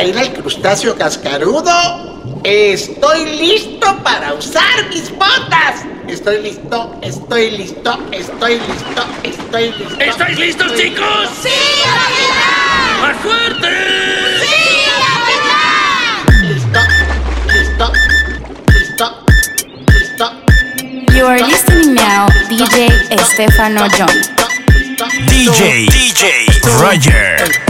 reina el crustáceo cascarudo. Estoy listo para usar mis botas. Estoy listo, estoy listo, estoy listo, estoy listo. ¿Estáis listos, chicos? ¡Sí, capitán! ¡Más fuerte! ¡Sí, Listo, listo, listo, listo. You are listening now, DJ Stefano John. DJ, DJ Roger.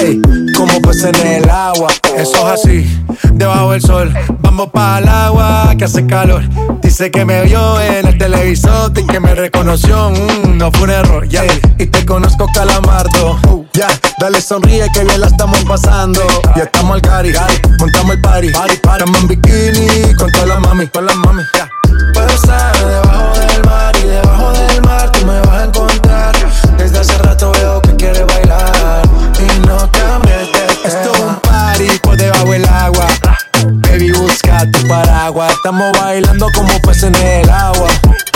Ey, como peces en el agua. Eso es así, debajo del sol. Vamos para el agua que hace calor. Dice que me vio en el televisor y que me reconoció. Mm, no fue un error, ya. Y te conozco, calamardo. Uh, ya, dale sonríe que bien la estamos pasando. Ya estamos al cari, montamos el party. Estamos en bikini con todas las mami, con las mami. ya. Puedo estar debajo del mar y debajo del Estamos bailando como peces en el agua.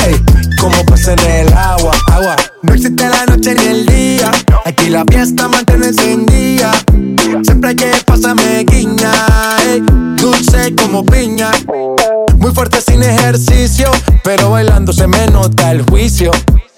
Ey, como peces en el agua. Agua. No existe la noche ni el día. Aquí la fiesta mantiene encendida. Siempre que pasa me guiña. Ey, dulce como piña. Muy fuerte sin ejercicio, pero bailando se me nota el juicio.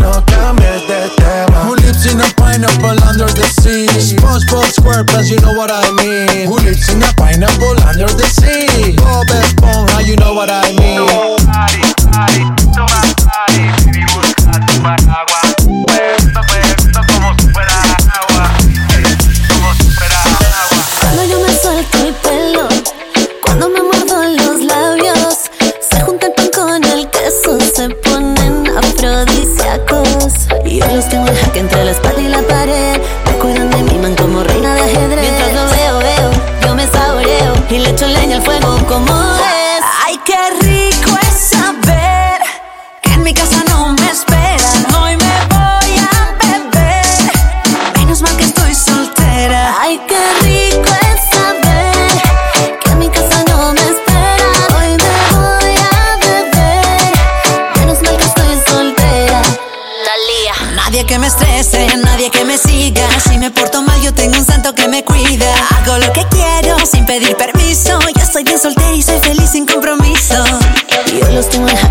no cambies de tema. Who lives in a pineapple under the sea? SpongeBob SquarePants, you know what I mean. Who lives in a pineapple under the sea? Bob Esponja, you know what I mean. Cuando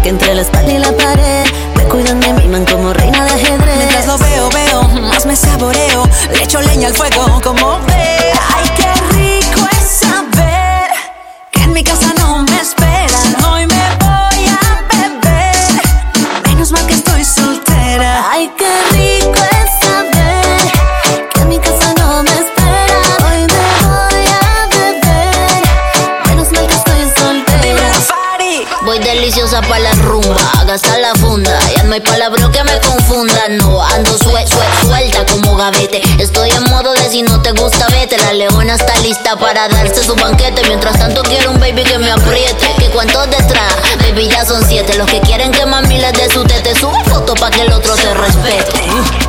entre la espalda y la pared. Me cuidan de mi man como reina de ajedrez. Mientras lo veo, veo, más me saboreo. Le echo leña al fuego como lista para darse su banquete. Mientras tanto, quiero un baby que me apriete. ¿Que cuántos detrás? Baby, ya son siete. Los que quieren que mami les dé su tete. Su foto pa' que el otro se respete.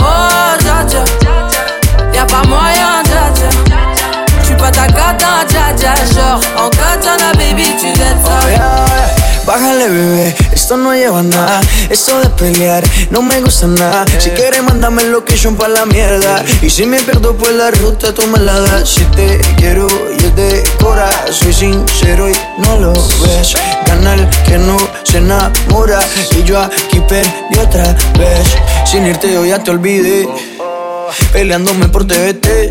Oh, dja dja Y'a pas moyen, dja dja J'suis pas ta gata, dja dja Genre, en katana, baby, tu dettes ça Oh, ya, ya. Bájale, bebé, esto no lleva nada. Esto de pelear no me gusta nada. Si quieres, mándame el location pa' la mierda. Y si me pierdo por la ruta, tú me la das. Si te quiero y es de cora, soy sincero y no lo ves. Gana el que no se enamora. Y yo aquí perdí otra vez. Sin irte, yo ya te olvidé. Peleándome por TVT.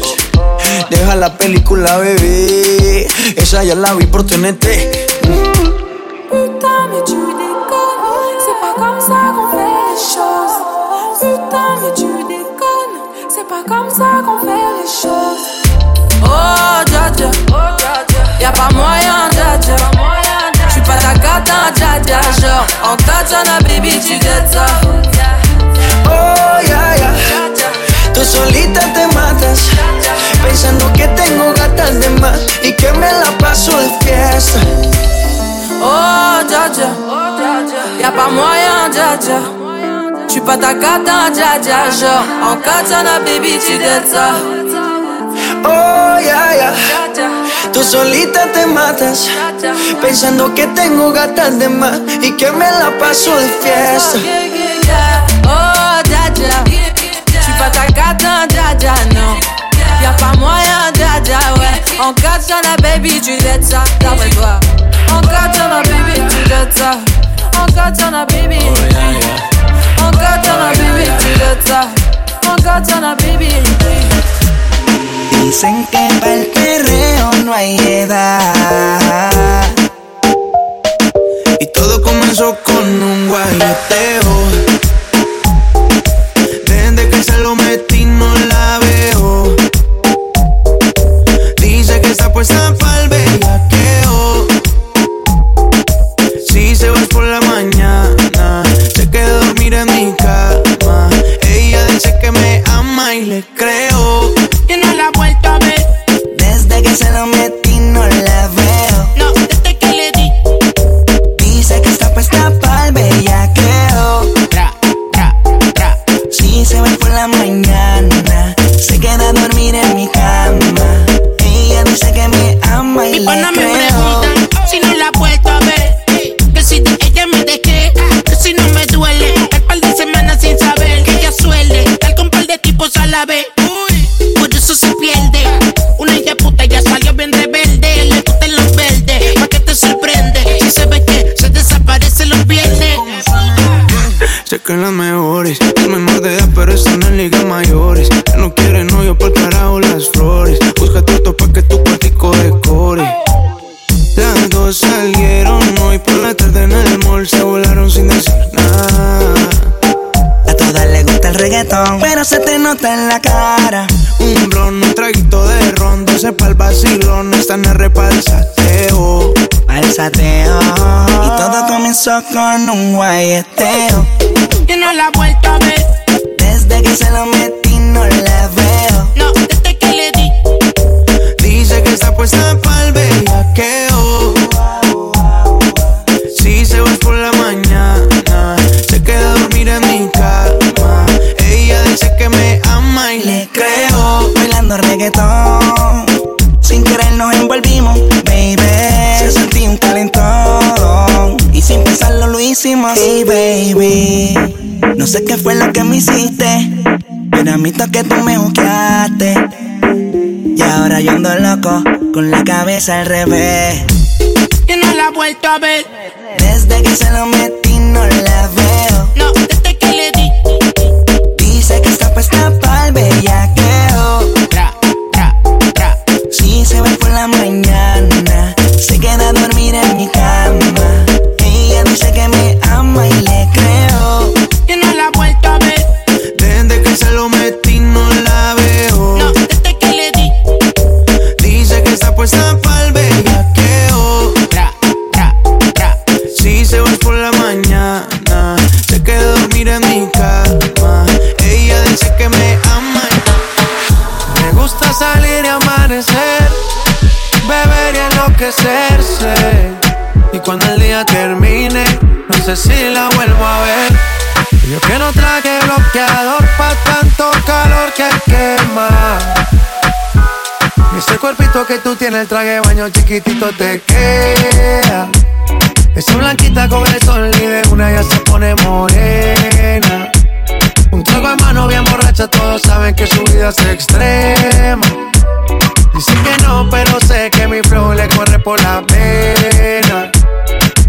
Deja la película, bebé. Esa ya la vi por TNT. Putain, mais tu déconnes C'est pas comme ça qu'on fait les choses Putain, mais tu déconnes C'est pas comme ça qu'on fait les choses Oh, dja dja Y'a pas moyen, dja dja Dja dja Genre, en katana, baby, tu dettes ça Oh, ya, ya. Tú solita te matas. Pensando que tengo gatas de más y que me la paso de fiesta. Oh, dja Y'a pas moyen, dja J'suis pas ta gata, dja dja Genre, en katana, baby, tu ça Oh, ya, ya. Tú solita te matas. Pensando que tengo gatas de más y que me la paso de fiesta. Oh, dja dja J'suis pas ta gata, dja dja, non Y'a pas moyen, dja dja, ouais En katana, baby, tu dettes ça. D'après toi En katana, baby, tu dettes ça. En katana, baby. En katana, baby, tu dettes ça. En katana, baby Dicen que para el perreo no hay edad. Y todo comenzó con un guayoteo. Desde que se lo metí no la veo. Dice que está puesta pa'l bellaqueo. Si se va por la mañana, se queda a dormir en mi cama. Ella dice que me ama y le creo. Que no la Desde que se lo metí no la veo. No, desde que le di. Dice que está puesta pa'l bellaqueo. Tra, tra, tra. Si se va por la mañana, se queda a dormir en mi cama. Ella dice que me ama y Mi le pana me creo. preguntan si no la vuelto a ver. Que si de ella me dejé, que si no me duele. El par de semanas sin saber que ella suele. Tal con par de tipos a la vez. Sé que las mejores es menor de edad, pero están en ligas mayores. Ya no quiere novio por carajo las flores. Busca todo pa' que tu cuartico decore. Las dos salieron hoy por la tarde en el mall. Se volaron sin decir nada. Gusta el reggaetón, pero se te nota en la cara. Un blon, un traguito de ron, doce pa'l vacilón. Están en repalsateo. Al sateo. Y todo comenzó con un guayeteo. Que no la he vuelto a ver. Desde que se lo metí sé qué fue lo que me hiciste. Pero a mí que tú me juzgaste. Y ahora yo ando loco, con la cabeza al revés. Que no la he vuelto a ver. Desde que se lo metí no la veo. Sé si la vuelvo a ver. Yo que no traje bloqueador pa' tanto calor que quema. Y ese cuerpito que tú tienes, el traje baño chiquitito te queda. Esa blanquita con el sol y de una ya se pone morena. Un trago en mano bien borracha, todos saben que su vida es extrema. Dicen que no, pero sé que mi flow le corre por la pena.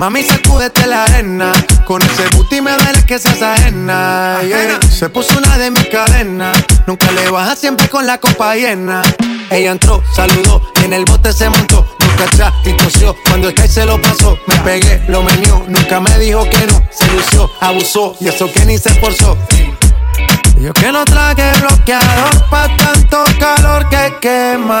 Mami, sacúdete la arena. Con ese booty me duele que seas ajena. yeah. Se puso una de mis cadenas. Nunca le baja siempre con la copa llena. Ella entró, saludó y en el bote se montó. Nunca atrás y. Cuando el que se lo pasó, me pegué, lo menió. Nunca me dijo que no. Se lució, abusó y eso que ni se esforzó. Yo que no traje bloqueador pa' tanto calor que quema.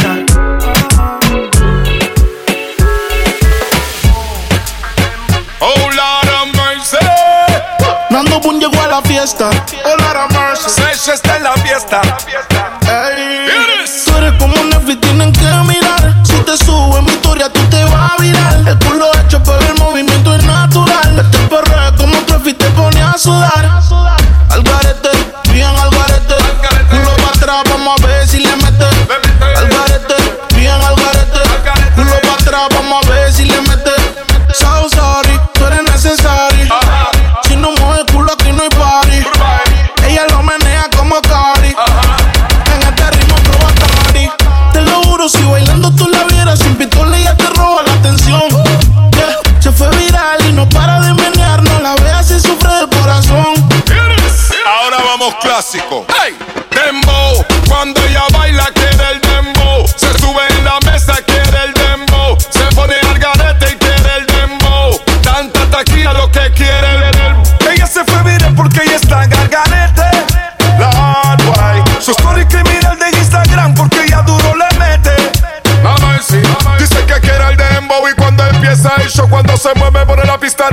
Nando Boom llegó a la fiesta. Of mercy. Sesh está en la fiesta. Ey. Tú eres como Netflix, tienen que mirar. Si te subo en mi historia, tú te vas a virar. El culo hecho, pero el movimiento es natural. Este perro es como Traffic te pone a sudar. Ahora vamos clásico. Hey, dembow. Cuando ella baila quiere el dembow. Se sube en la mesa quiere el dembow. Se pone al garete y quiere el dembow. Tanta taquilla lo que quiere el dembow. Ella se fue viral porque ella está en el garete. La hard. Su story criminal de Instagram porque ella duro le mete. Mamá sí. Dice que quiere el dembow y cuando empieza el show, cuando se mueve pone la pista a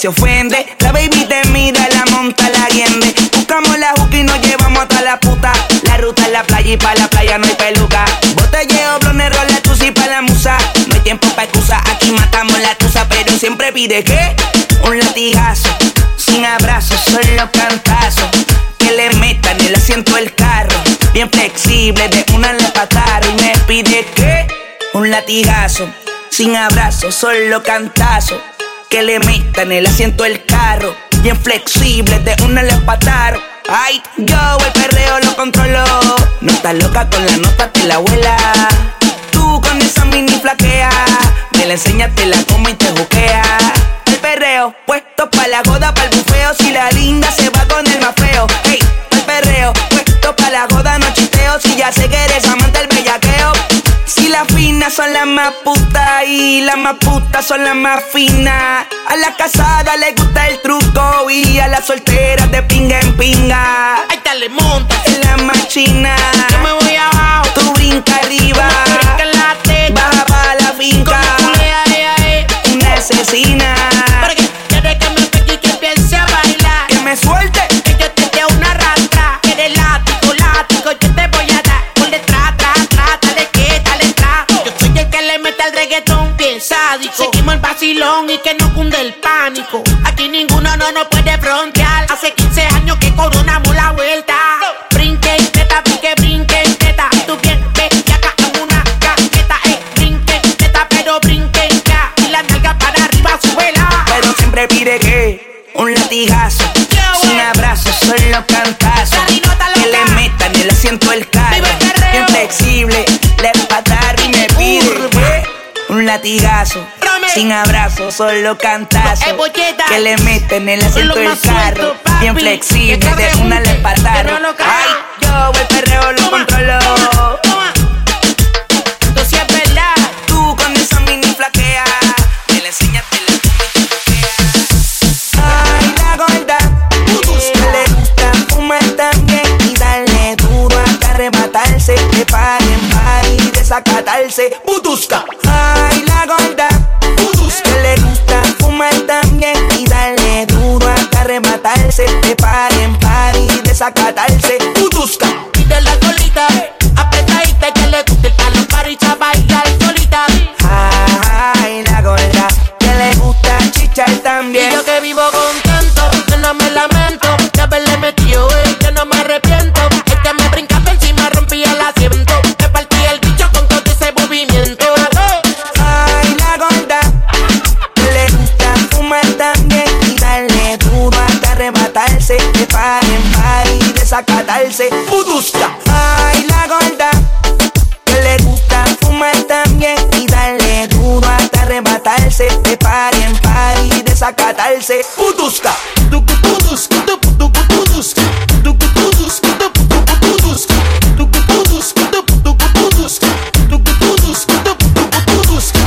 se ofende. La baby te mira, la monta, la guiende. Buscamos la juca y nos llevamos hasta la puta. La ruta es la playa y pa' la playa no hay peluca. Botelleo, blonero, la tusi pa' la musa. No hay tiempo pa' excusa, aquí matamos la tusa. Pero siempre pide que un latigazo. Sin abrazo, solo cantazo. Que le metan el asiento del carro. Bien flexible, de una le pataron y me pide que un latigazo. Sin abrazo, solo cantazo. Que le metan el asiento del carro. Bien flexible, de una le pataron. Ay, yo el perreo lo controlo. No estás loca con la nota, te la abuela. Tú con esa mini flaquea. Me la enseñaste la como y te juquea. El perreo, puesto pa' la joda, pa' el bufeo. Si la linda se va con el más feo. Hey, el perreo, puesto pa' la joda, no chisteo. Si ya sé que finas son las más putas y las más putas son las más finas. A la casada le gusta el truco y a las solteras de pinga en pinga. Ahí te le monta. En la machina. Yo me voy abajo. Tú brinca arriba. Que la teta. Baja pa' la finca. Culea, ea, ea. Una asesina. Vacilón y que no cunde el pánico. Aquí ninguno no nos puede frontear. Hace 15 años que coronamos la vuelta. Brinque y teta, brinque, brinque y teta. Tú bien acá en una gaqueta. Eh, brinque y teta, pero brinque ya. Y la nalga para arriba, súbela. Pero siempre pide que un latigazo. Un abrazo, solo cantazos. Que le metan el asiento el carro. Bien flexible, le patar y me pide un latigazo. Sin abrazo, solo cantazo. Eh. Que le meten el asiento del carro. Bien flexible, Que de una le pataron. que. Ay, yo el perreo lo controlo. Sí es verdad. Tú con esa mini flaquea. Que le gusta fumar también y darle duro hasta arrebatarse. De par en par y desacatarse. Butusca. Ay, arrebatarse. De par en par y desacatarse. La desacatarse. Budusca. Budusca. Budusca.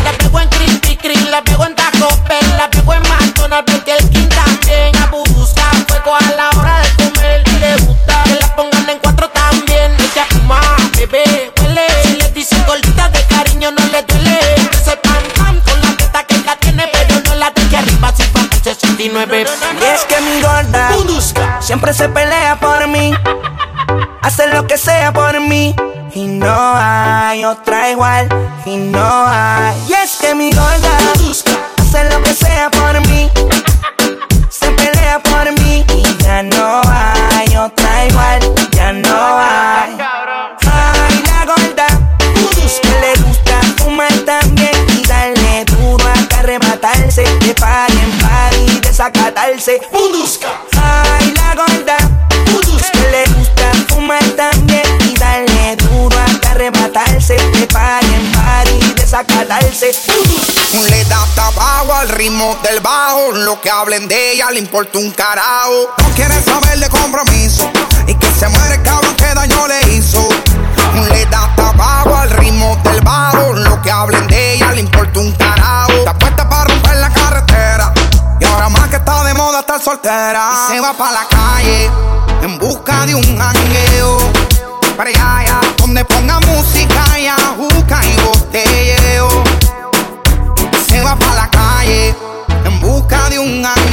La pego en Krispy Kreme, la pego en Taco Bell, la pego en McDonald's, Burger King también. La busca fuego a la hora de comer le gusta que la pongan en cuatro también. Ella fuma, bebé, huele. Si le dicen gordita de cariño no le duele. Siempre se pelea por mí, hace lo que sea por mí. Y no hay otra igual, y no hay. Y que mi del bajo. Lo que hablen de ella le importa un carajo. No quiere saber de compromiso. Y que se muere el cabrón que daño le hizo. Le da tabaco al ritmo del bajo. Lo que hablen de ella le importa un carajo. Está puesta para romper la carretera. Y ahora más que está de moda estar soltera. Y se va para la calle en busca de un jangueo. Para allá, donde ponga música y ajuca y botelleo. Se va para la calle en busca de un jangueo.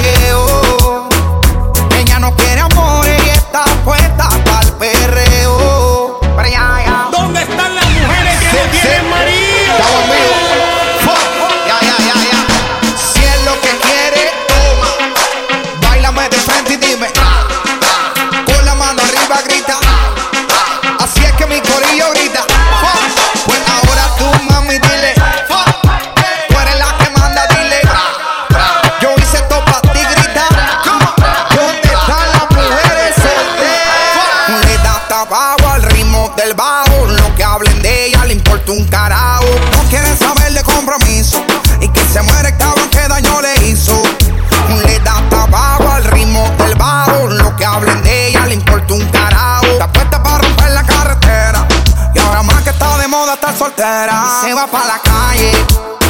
Soltera. Se va para la calle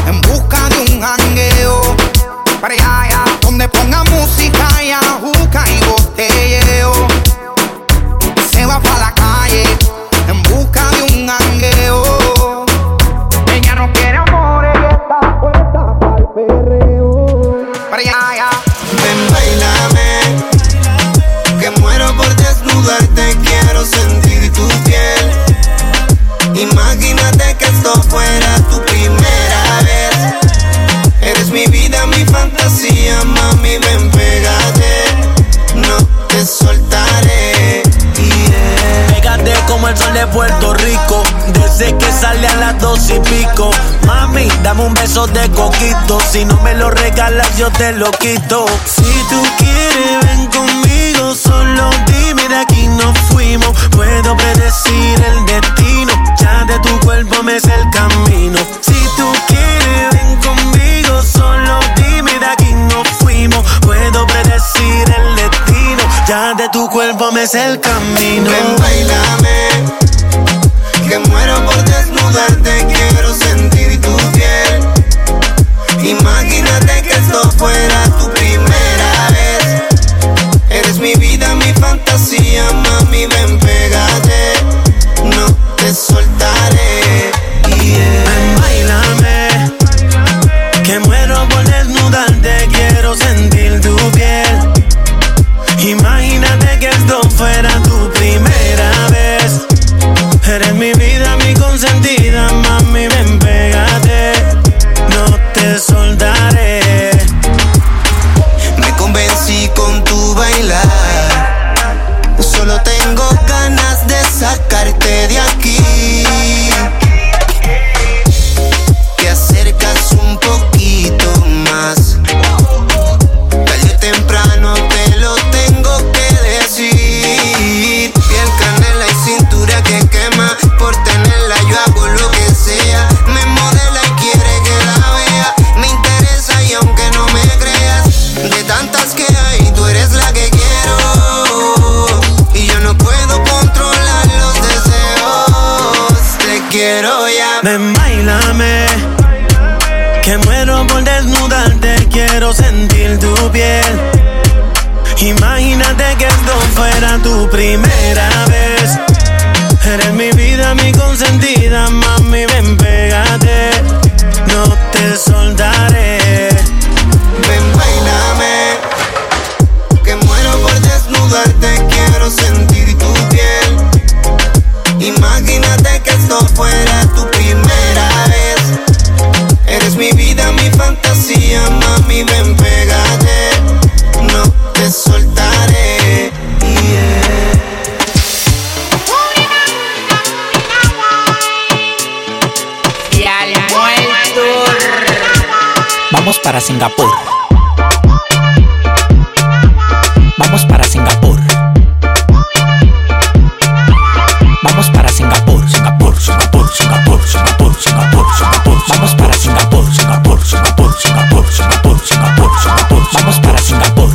en busca de un jangueo. Para allá, donde ponga música y Desde que sale a las dos y pico. Mami, dame un beso de coquito. Si no me lo regalas, yo te lo quito. Si tú quieres, ven conmigo. Solo dime de aquí nos fuimos. Puedo predecir el destino. Ya de tu cuerpo me sé el camino. Si tú quieres, ven conmigo. Solo dime de aquí nos fuimos. Puedo predecir el destino. Ya de tu cuerpo me sé el camino. Ven, bailame. Que muero por desnudarte. Quiero sentir tu piel. Imagínate que esto fuera tu primera vez. Eres mi vida, mi fantasía, mami. Ven, pégate. No te soltaré. Yeah. Bailame, que muero por desnudarte, quiero sentir tu piel. Imagínate que esto fuera tu primera vez. Para Singapur. Vamos para Singapur. Vamos para Singapur, Singapur, Singapur, Singapur, Singapur, Singapur, Singapur. Vamos para Singapur, Singapur, Singapur, Singapur, Singapur, Singapur, Singapur. Vamos para Singapur.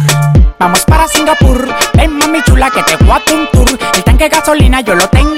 Vamos para Singapur, ven mami chula que te voy a un tour. El tanque de gasolina yo lo tengo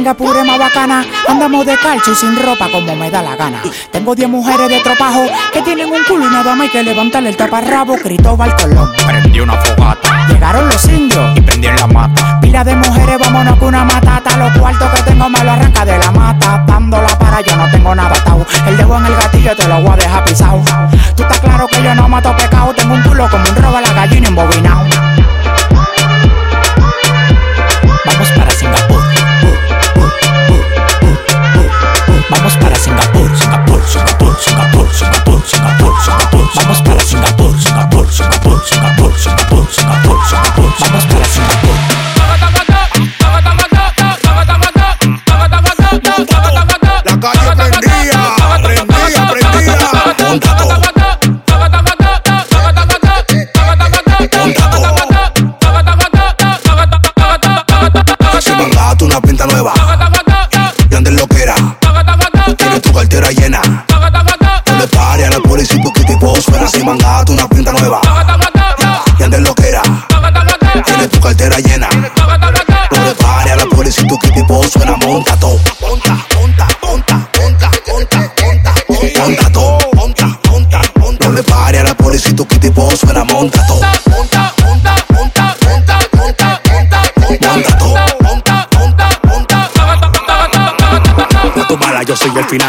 Singapur más bacana. Andamos de calcio y sin ropa como me da la gana. Tengo 10 mujeres de tropajo que tienen un culo y nada más hay que levantarle el taparrabo. Cristóbal Colón. Prendí una fogata Llegaron los indios. y prendí en la mata. Pila de mujeres, vámonos con una matata. Los cuartos que tengo me lo arranca de la mata. Dándola para yo no tengo nada atado. El dedo en el gatillo te lo voy a dejar pisado. Tú estás claro que yo no mato pecado. Tengo un culo como un robo a la gallina embobinado.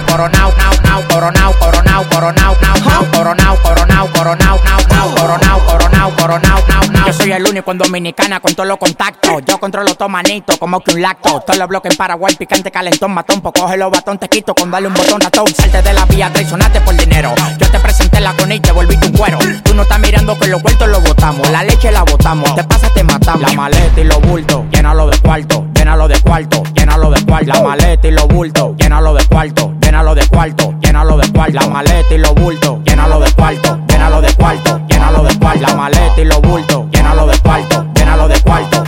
coronao, coronao, nao, nao, coronao, coronao, coronao, nao, nao, coronao, coronao, coronao, nao, nao, coronao, coronao, coronao, nao, nao. Yo soy el único en Dominicana con todos los contactos. Yo controlo todo manito, como que un lacto. Todos los bloques en Paraguay, picante, calentón, matón. Pues coge los batón, te quito con darle un botón ratón. Salte de la vía, traicionaste por dinero. Yo te presenté la con y te volviste un cuero. Tú no estás mirando que los vueltos los botamos. La leche la botamos. Te pasa, te matamos. La maleta y los bultos, llénalo de cuarto, llénalo de cuarto, llénalo de cuarto. La maleta y los bultos, llénalo de cuarto, llénalo de cuarto, llénalo de cuarto. La maleta y los bultos, llénalo de cuarto, llénalo de cuarto, llénalo de cuarto. La maleta y los bultos, llénalo de cuarto, llénalo de cuarto,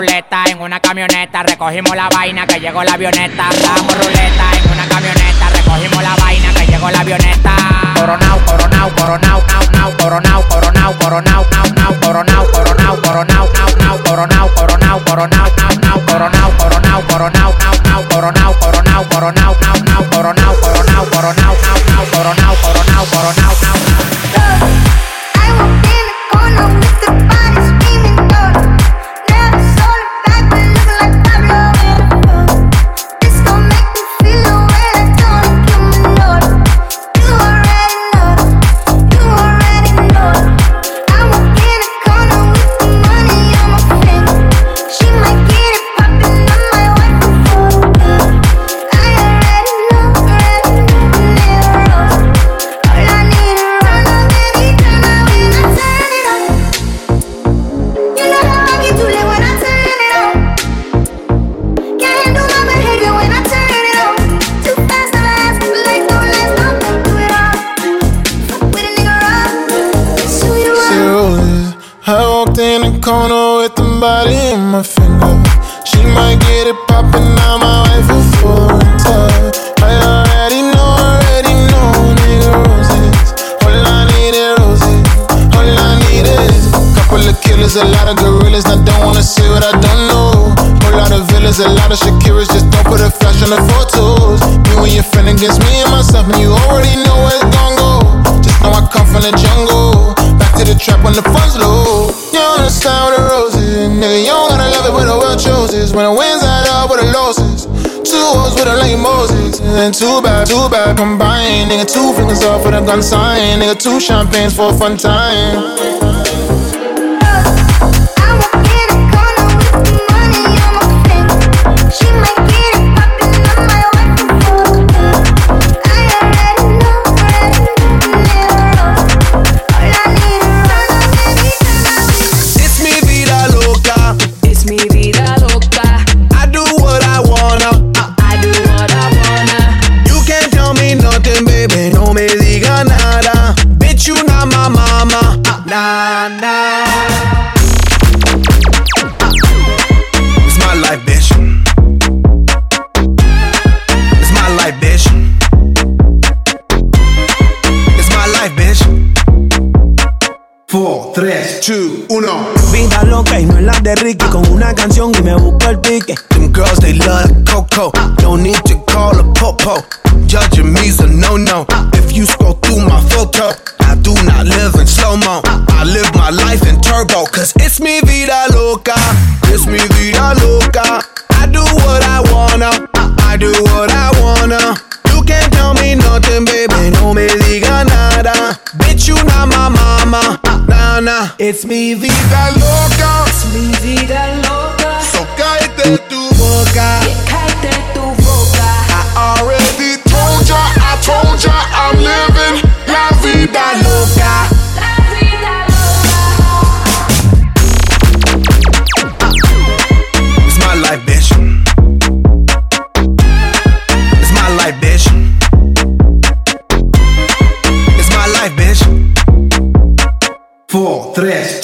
ruleta en una camioneta, recogimos la vaina que llegó la avioneta. Andamos ruleta en una camioneta, recogimos la vaina que llegó la avioneta. Coronao, coronao, coronao, nao, nao, coronao, coronao, coronao, nao, nao, coronao, coronao, coronao, nao, nao, coronao, coronao, coronao, nao, nao, coronao, coronao, coronao, nao, nao, coronao, coronao, coronao, nao, nao, coronao, coronao, coronao, nao, nao, coronao, coronao, coronao, nao, nao. Roses. In the corner with the body in my finger. She might get it poppin', now my wife is foreign touch. I already know, already know, nigga roses. All I need is roses. All I need is couple of killers, a lot of gorillas. I don't wanna say what I don't know. Whole lot of villains, a lot of Shakiras. Just don't put a flash on the photos. Me when you're friend against me and myself, and you already know where it's gon' go. Just know I come from the jungle. Back to the trap when the funds low. You understand with the roses, nigga. You don't gotta love it when the world chooses. When the wins add up with the losses. Two hoes with a like Moses. And two bad, two bad combined. Nigga, two fingers off with a gun sign. Nigga, two champagnes for a fun time. Two, uno. Vida loca y no es la de Ricky Con una canción y me busco el pique Them girls, they love the cocoa. No need to call a popo. Judging me's a no no. If you scroll through my photo, I do not live in slow mo. I live my life in turbo, cause it's mi vida loca. It's mi vida loca. I do what I wanna. I do what Es mi vida loca. Es mi vida loca. So cállate tu boca. Yeah, cállate tu boca. I already told ya, I told ya, I'm living la vida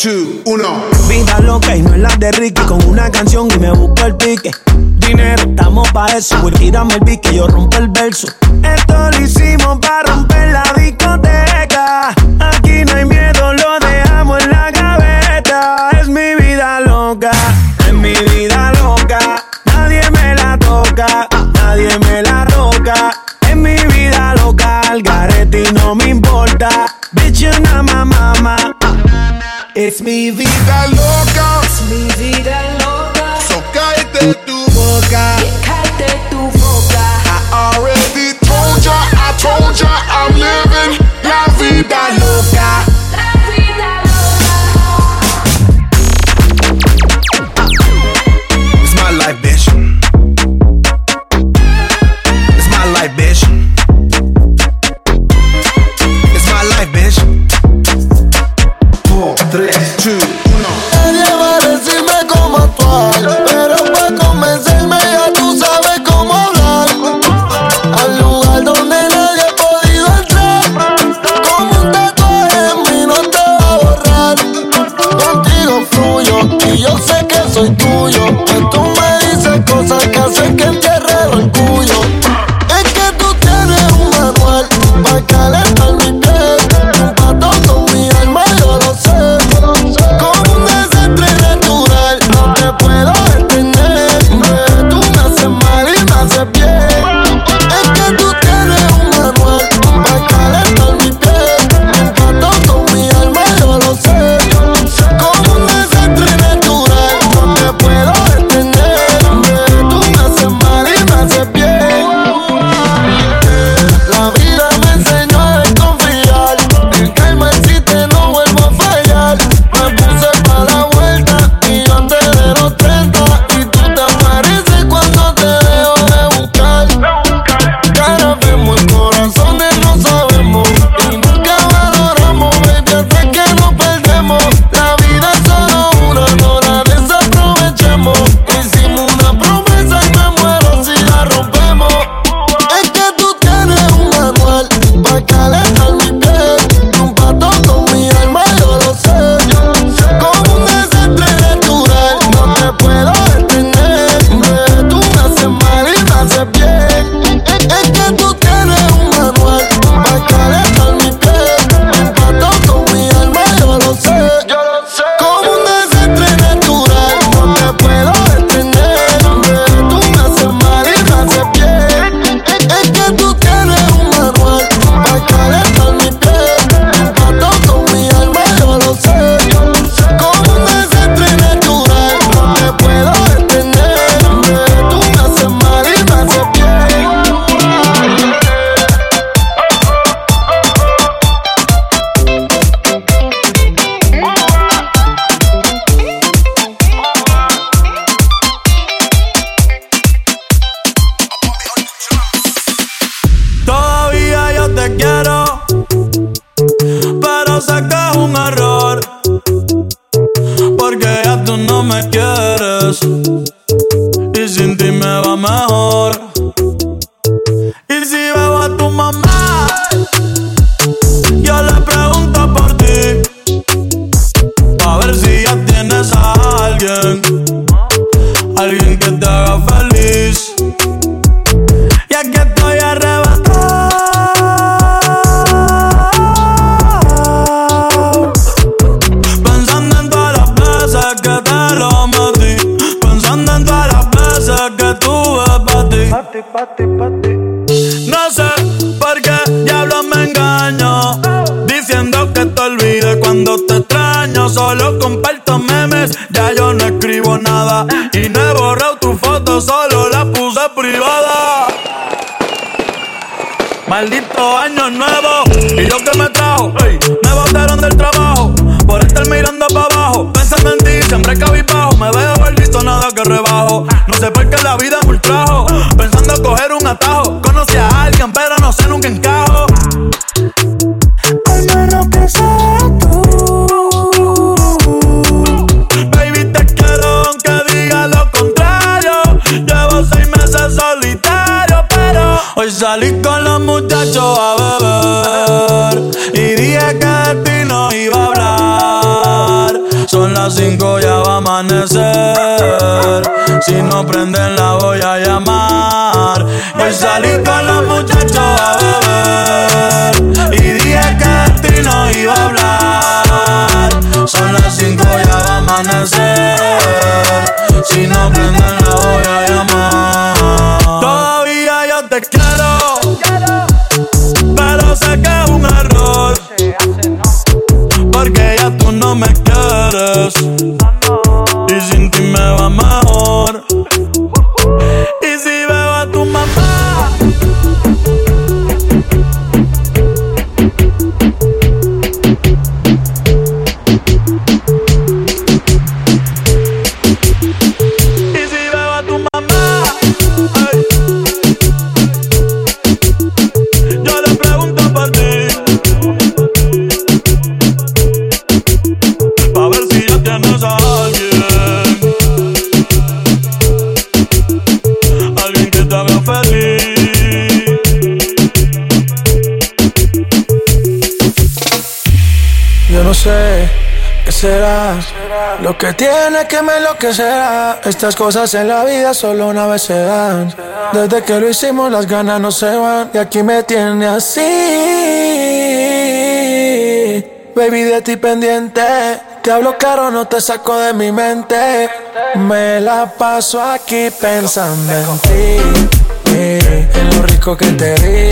2, 1. Vida loca y no es la de Ricky. Con una canción y me busco el pique. Dinero, estamos pa' eso. Voy, tírame el beat que yo rompo el verso. Esto lo hicimos para romper la es mi vida loca. Es mi vida loca. So cállate tu boca. Si no prenden la voy a llamar. Hoy salí con los muchachos a beber. Y dije que de no iba a hablar. Son las cinco, ya va a amanecer. Si no prenden la voy a llamar. Será lo que tiene que me enloquecerá. Estas cosas en la vida solo una vez se dan. Desde que lo hicimos las ganas no se van y aquí me tiene así. Baby de ti pendiente, te hablo caro no te saco de mi mente. Me la paso aquí pensando en ti, eh, en lo rico que te di,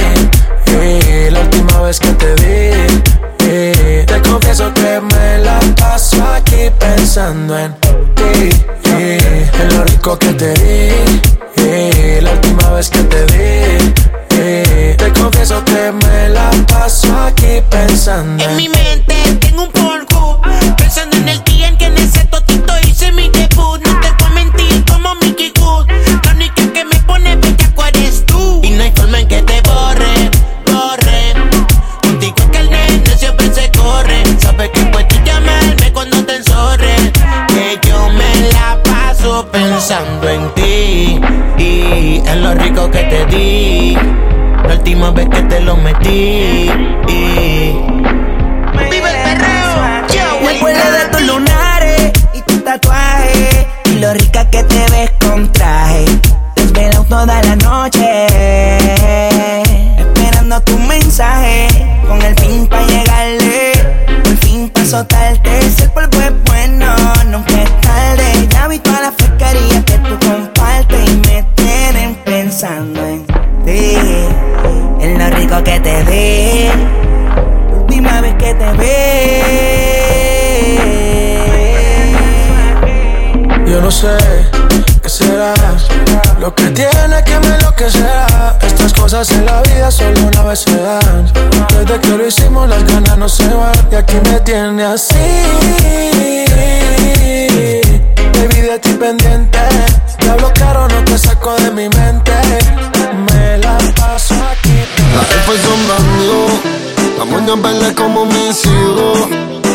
eh, la última vez que te vi. Te confieso que me la paso aquí pensando en ti, en lo rico que te di, la última vez que te vi. te confieso que me la paso aquí pensando En en mi mente tengo un porco Pensando en el día pensando en ti Y en lo rico que te di. La última vez que te lo metí Vive el perreo, Me acuerdo de tus lunares y tu tatuaje Y lo rica que te ves con traje. Desvelado toda la noche Esperando tu mensaje Con el sé qué será lo que tiene que me enloquecerá. Estas cosas en la vida solo una vez se dan. Desde que lo hicimos las ganas no se van y aquí me tiene así. Baby de ti pendiente, te hablo caro no te saco de mi mente. Me la paso aquí. La jefa son brand La moña verde como mis hijos.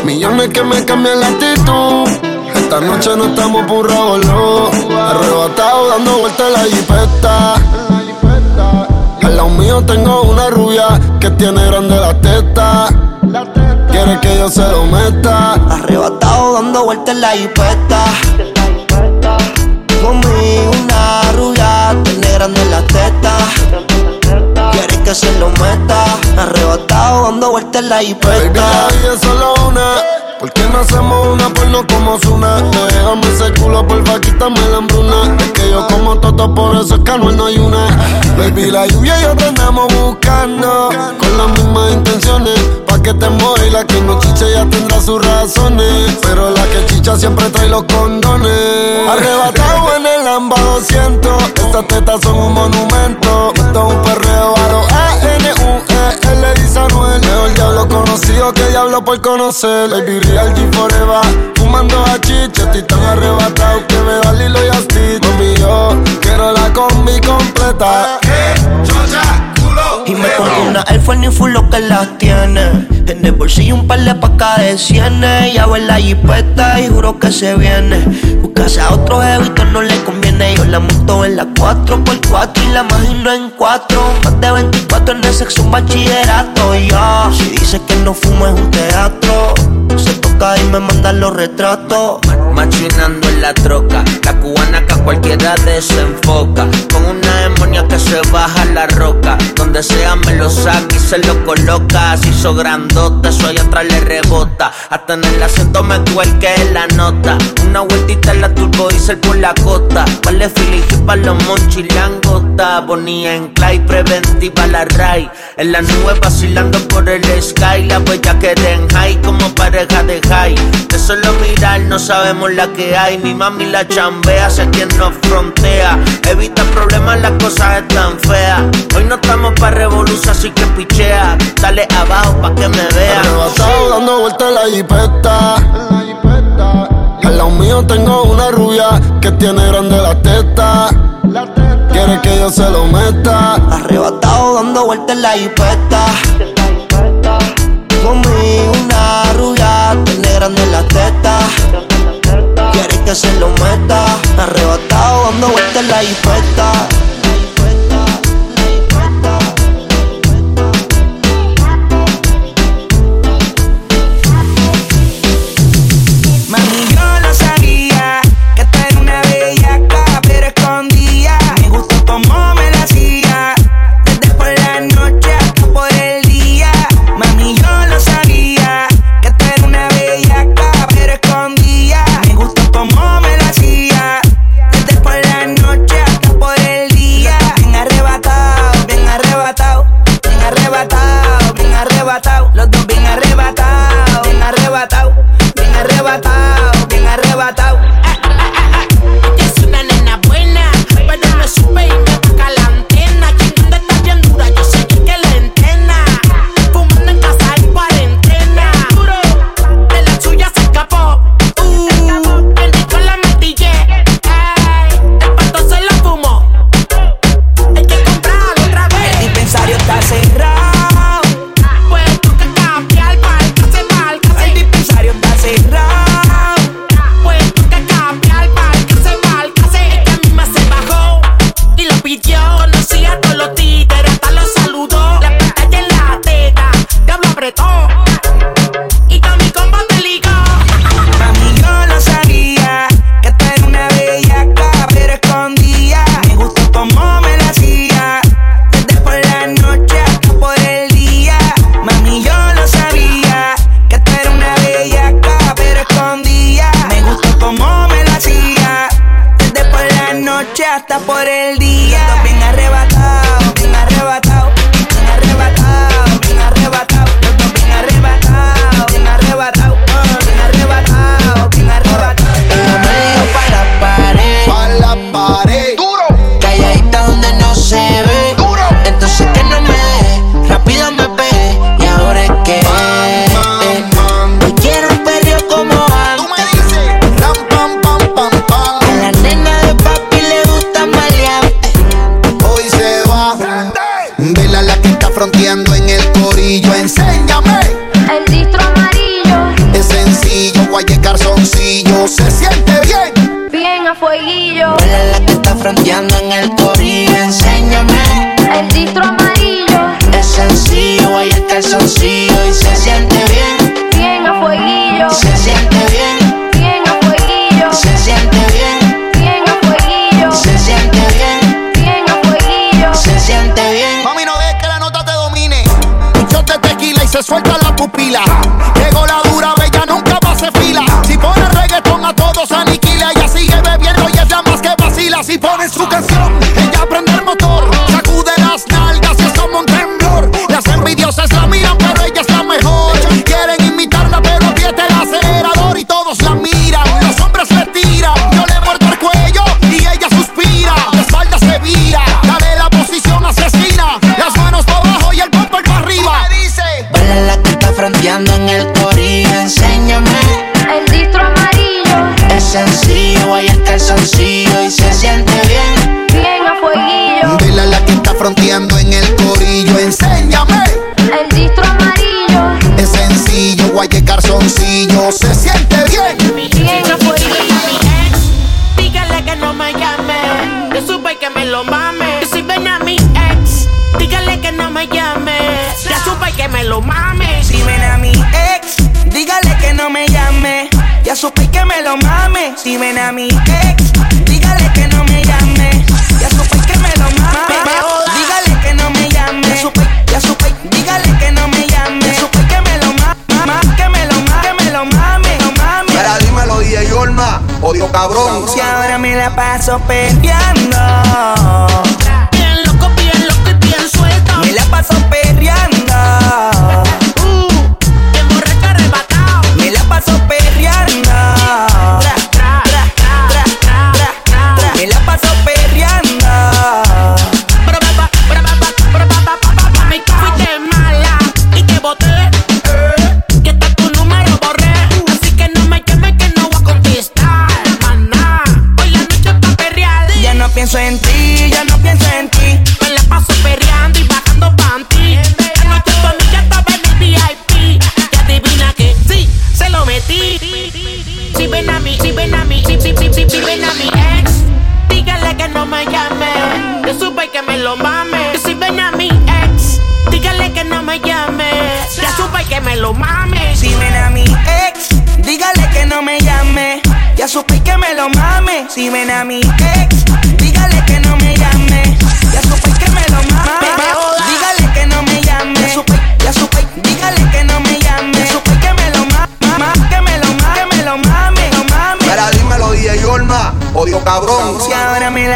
Millones que me cambian la actitud. Esta noche no estamos por. Arrebatado dando vueltas en la jipeta. Al lado mío tengo una rubia que tiene grande la teta. Quiere que yo se lo meta. Arrebatado dando vueltas en la jipeta. Conmigo una rubia, tiene grande la teta. Quiere que se lo meta. Arrebatado dando vueltas en la Baby, jipeta. la vida es solo una. ¿Por qué no hacemos una porno como Zuna? Déjame ese culo, porfa, quítame la hambruna. Es que yo como toto, por eso es que no hay una. Baby, la lluvia y yo te andamos buscando. Con las mismas intenciones. Pa' que te mueva la que no chiche ya tendrá sus razones. Pero la que chicha siempre trae los condones. Arrebatado en el Lamba 200. Estas tetas son un monumento. Esto es un perreo a. Diablo conocido que diablo por conocer. Baby, real G forever. Fumando a chicha, estoy tan arrebatado que me da Lilo y Asti. Mami, yo quiero la combi completa. Me pongo una Force ni full lo que las tiene. En el bolsillo un par de pacas de cienes. Ya en la jipeta y juro que se viene. Buscase a otro jevito no le conviene. Yo la monto en la 4x4 y la imagino en 4. Más de 24 en el sexo un bachillerato. Ya, si dice que no fumo es un teatro. Se toca y me manda los retratos. Machinando en la troca, la cubana que a cualquiera desenfoca. Con una demonia que se baja la roca. Donde sea me lo saca y se lo coloca. Se hizo grandota, allá atrás le rebota. Hasta en el acento me cuelque la nota. Una vueltita en la turbo diesel por la costa. Vale feeling para los monchis langota. Bonía en clay, preventiva la ray. En la nube vacilando por el sky. La huella que den high como pareja de high. Solo mirar no sabemos la que hay. Mi mami la chambea hacia quien nos frontea. Evita problemas, las cosas están feas. Hoy no estamos pa' revolución, así que pichea. Dale abajo pa' que me vea. Arrebatado dando vueltas en la jipeta. Al lado mío tengo una rubia que tiene grande la teta. Quiere que yo se lo meta. Arrebatado dando vueltas en la jipeta. Conmigo una rubia tiene grande la teta. Quiere que se lo meta. Arrebatado dando vueltas en la jipeta.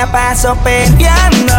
La paso perreando.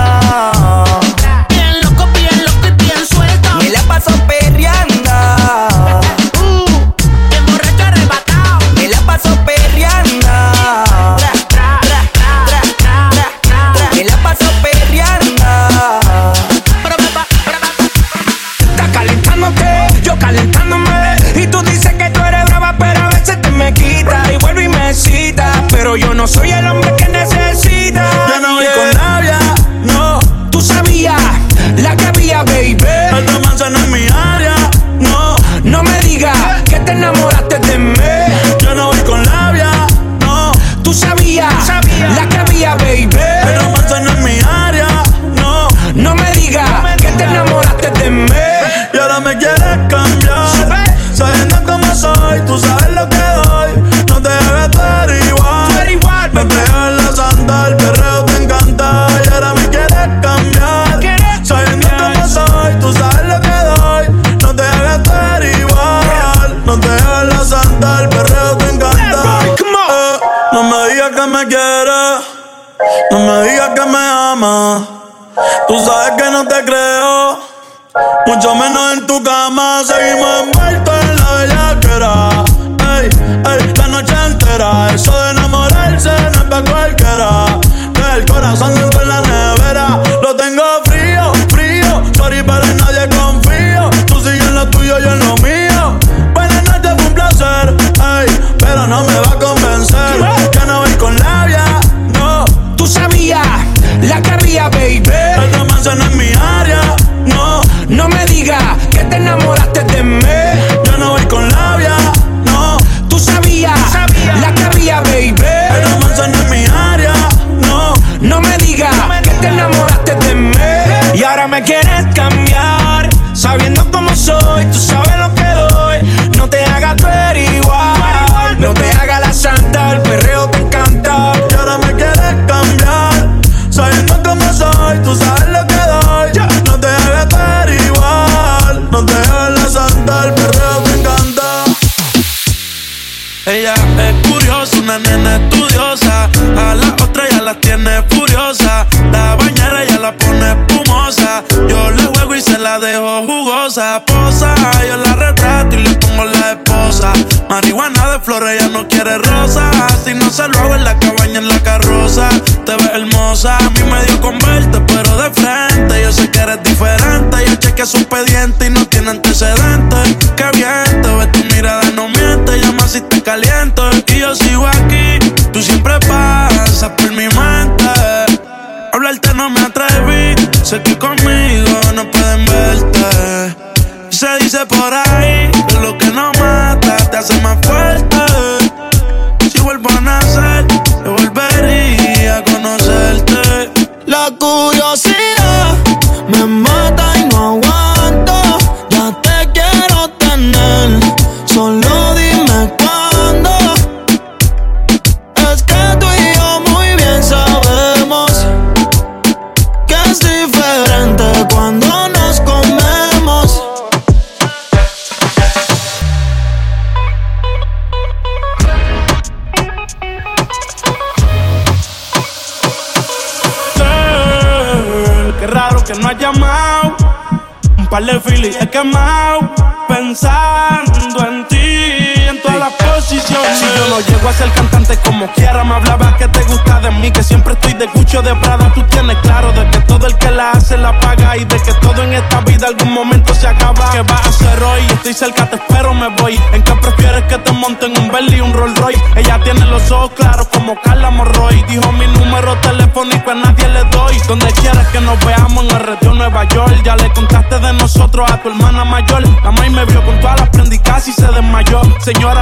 Mucho menos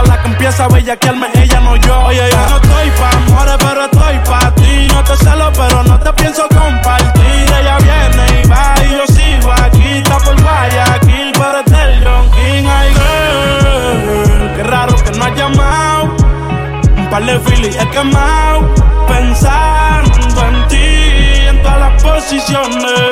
La que empieza a bellaquearme, ella no yo. Oye, no estoy pa' amores, pero estoy pa' ti. No te celo, pero no te pienso compartir. Ella viene y va y yo sigo aquí. Está por Guayaquil, pero es del John King. Ay, girl, qué raro que no has llamado. Un par de Phillies he quemado. Pensando en ti, en todas las posiciones.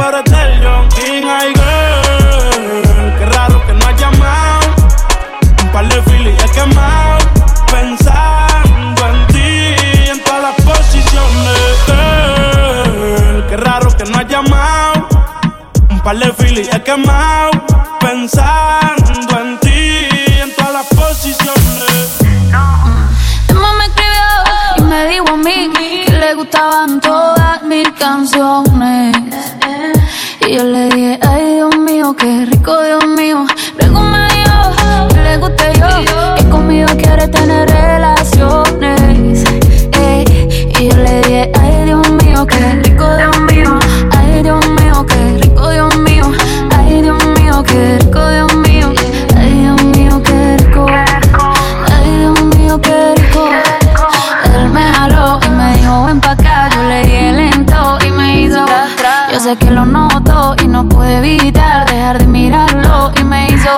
pero es del John King. Ay, girl, qué raro que no has llamado. Un par de Phillies he quemado. Pensando en ti, en todas las posiciones. Girl, qué raro que no has llamado. Un par de Phillies he quemado. Pensando en ti, en todas las posiciones. Emma me escribió y me dijo a mí que le gustaban todas mis canciones. Y yo le dije, ay Dios mío, qué rico Dios mío. Luego me dijo que le guste yo, que conmigo quiere tener relaciones. Y yo le dije, ay Dios mío, qué rico Dios mío. Ay Dios mío, qué rico Dios mío. Ay Dios mío, qué rico Dios mío. Ay Dios mío, qué rico. Ay Dios mío, qué rico. Él me jaló y me dijo ven pa' acá. Yo le dije lento y me hizo Yo sé que lo no evitar dejar de mirarlo y me hizo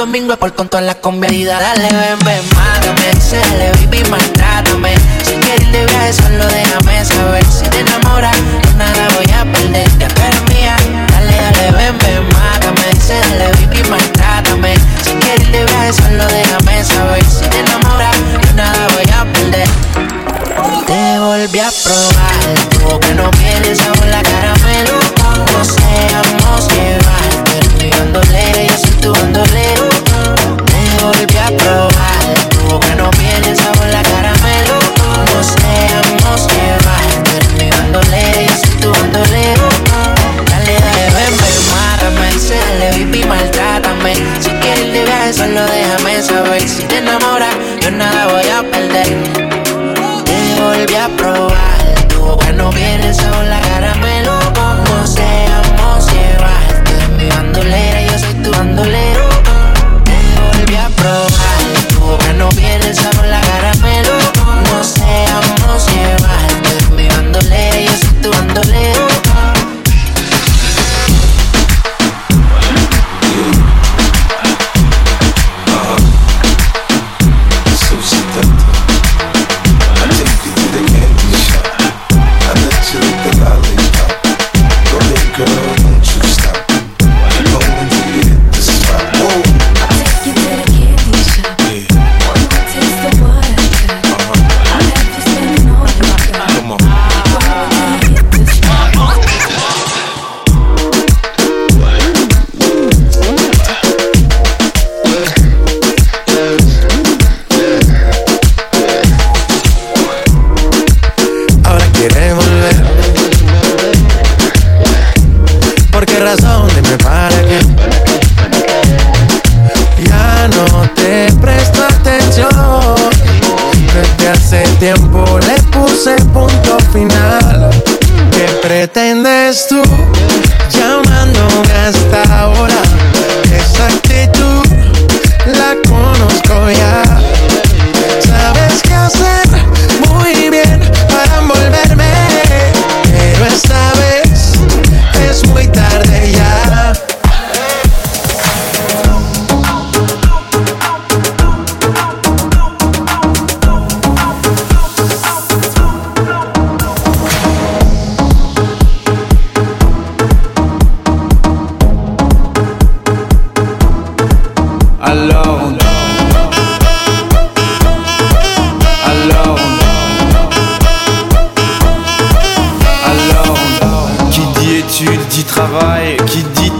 domingo es por con toda la comida. Dale, ven, ven, mátame, se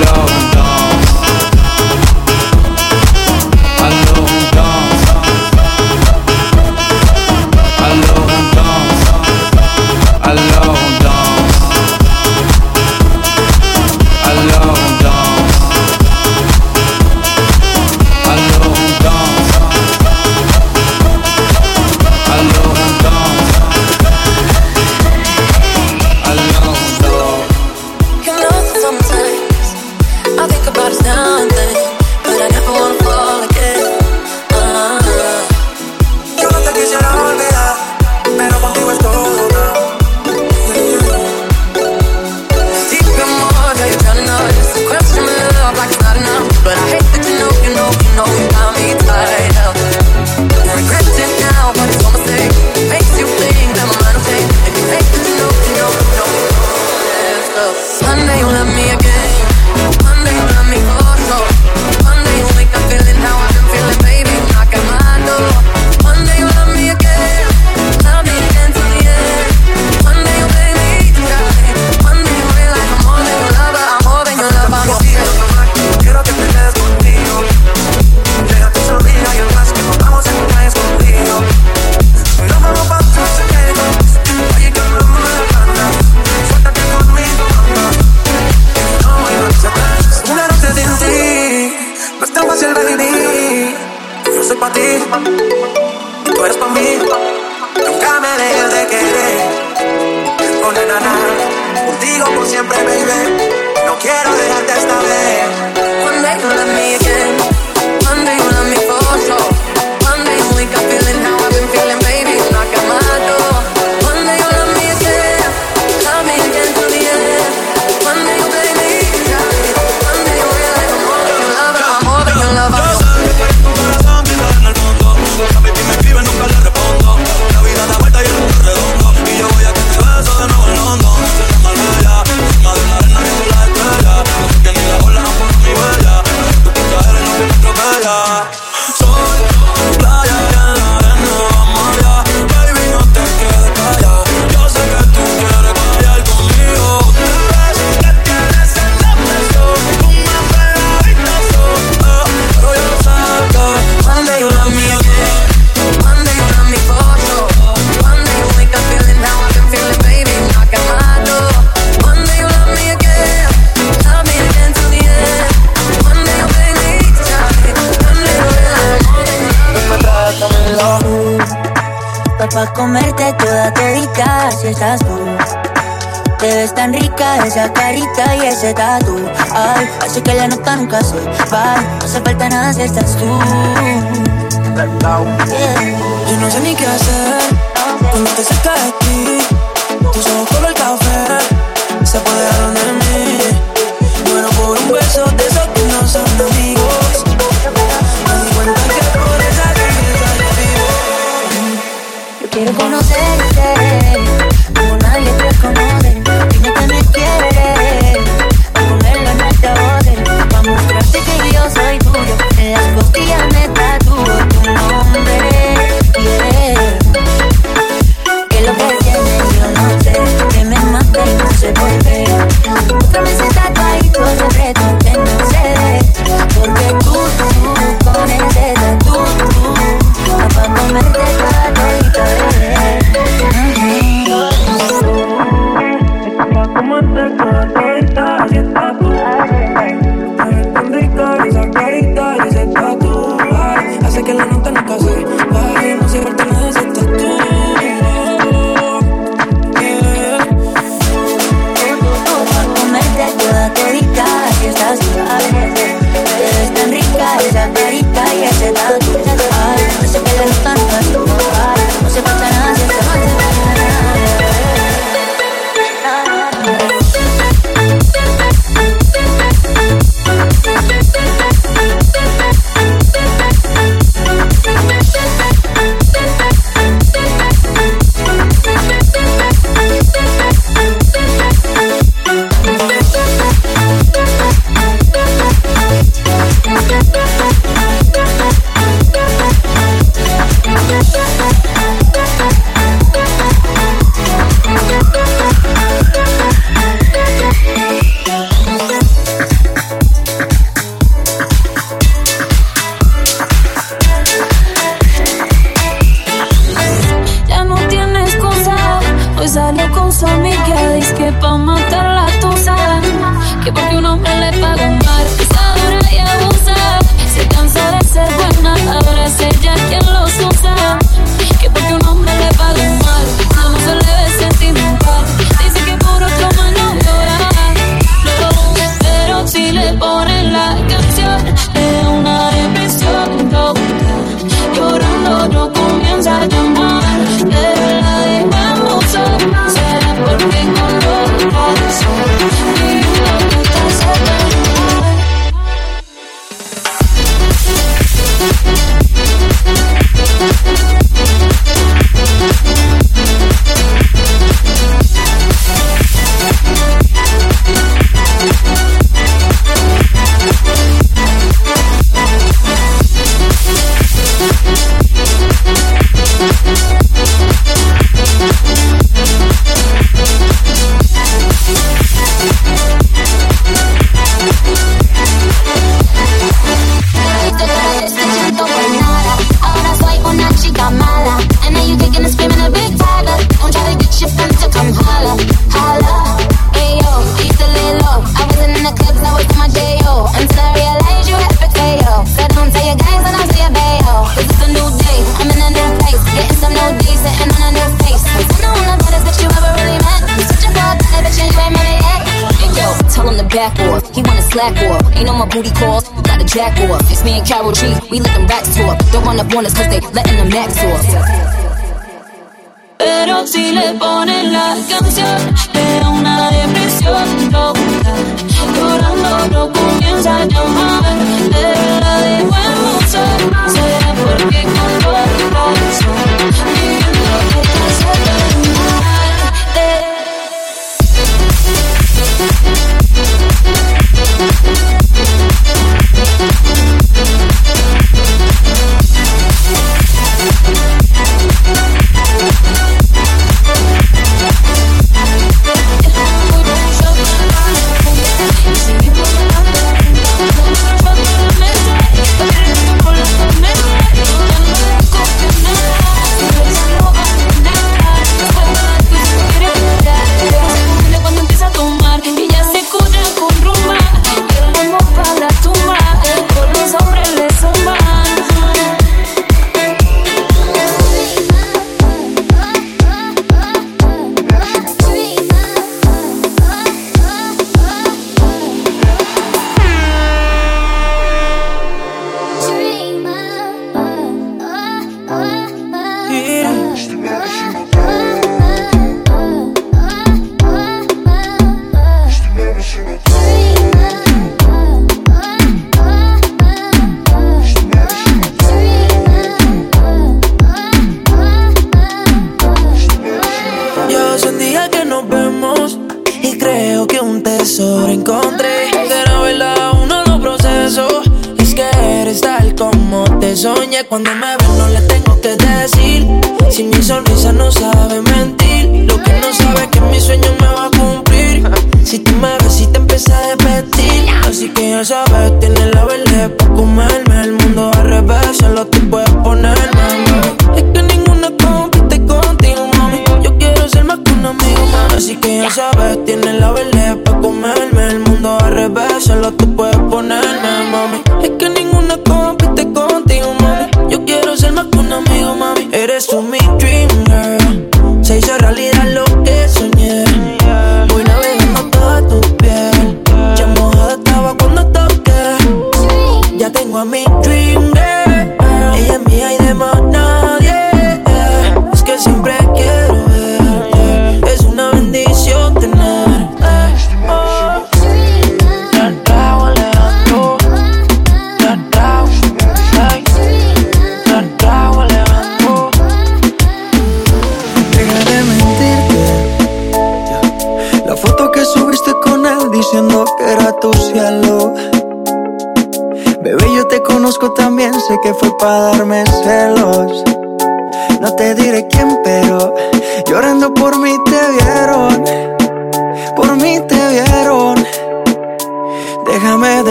love.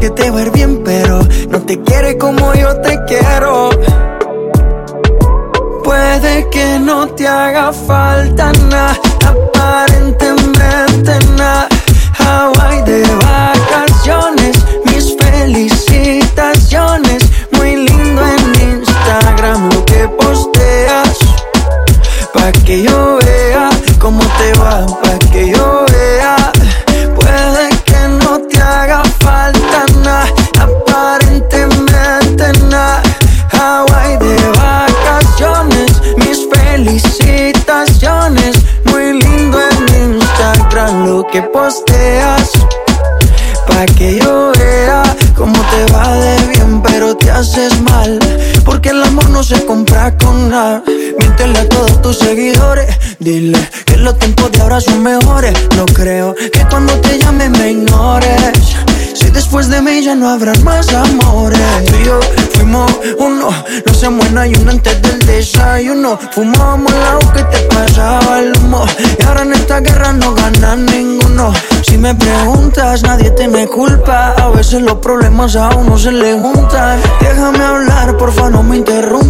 que te va a ir bien, pero no te quiere como yo te quiero. Puede que no te haga falta nada, aparentemente nada. Hawaii de vacaciones, mis felicitaciones. Muy lindo en Instagram lo que posteas, pa' que yo vea cómo te va. que yo era. Cómo te va de bien, pero te haces mal no se compra con nada. Míntele a todos tus seguidores. Dile que los tiempos de ahora son mejores. No creo que cuando te llame me ignores. Si después de mí ya no habrá más amores. Tú y yo fuimos uno, no se muera y uno antes del desayuno. Fumábamos la que te pasaba el humo. Y ahora en esta guerra no gana ninguno. Si me preguntas, nadie te me culpa. A veces los problemas a uno se le juntan. Déjame hablar, porfa, no me interrumpas.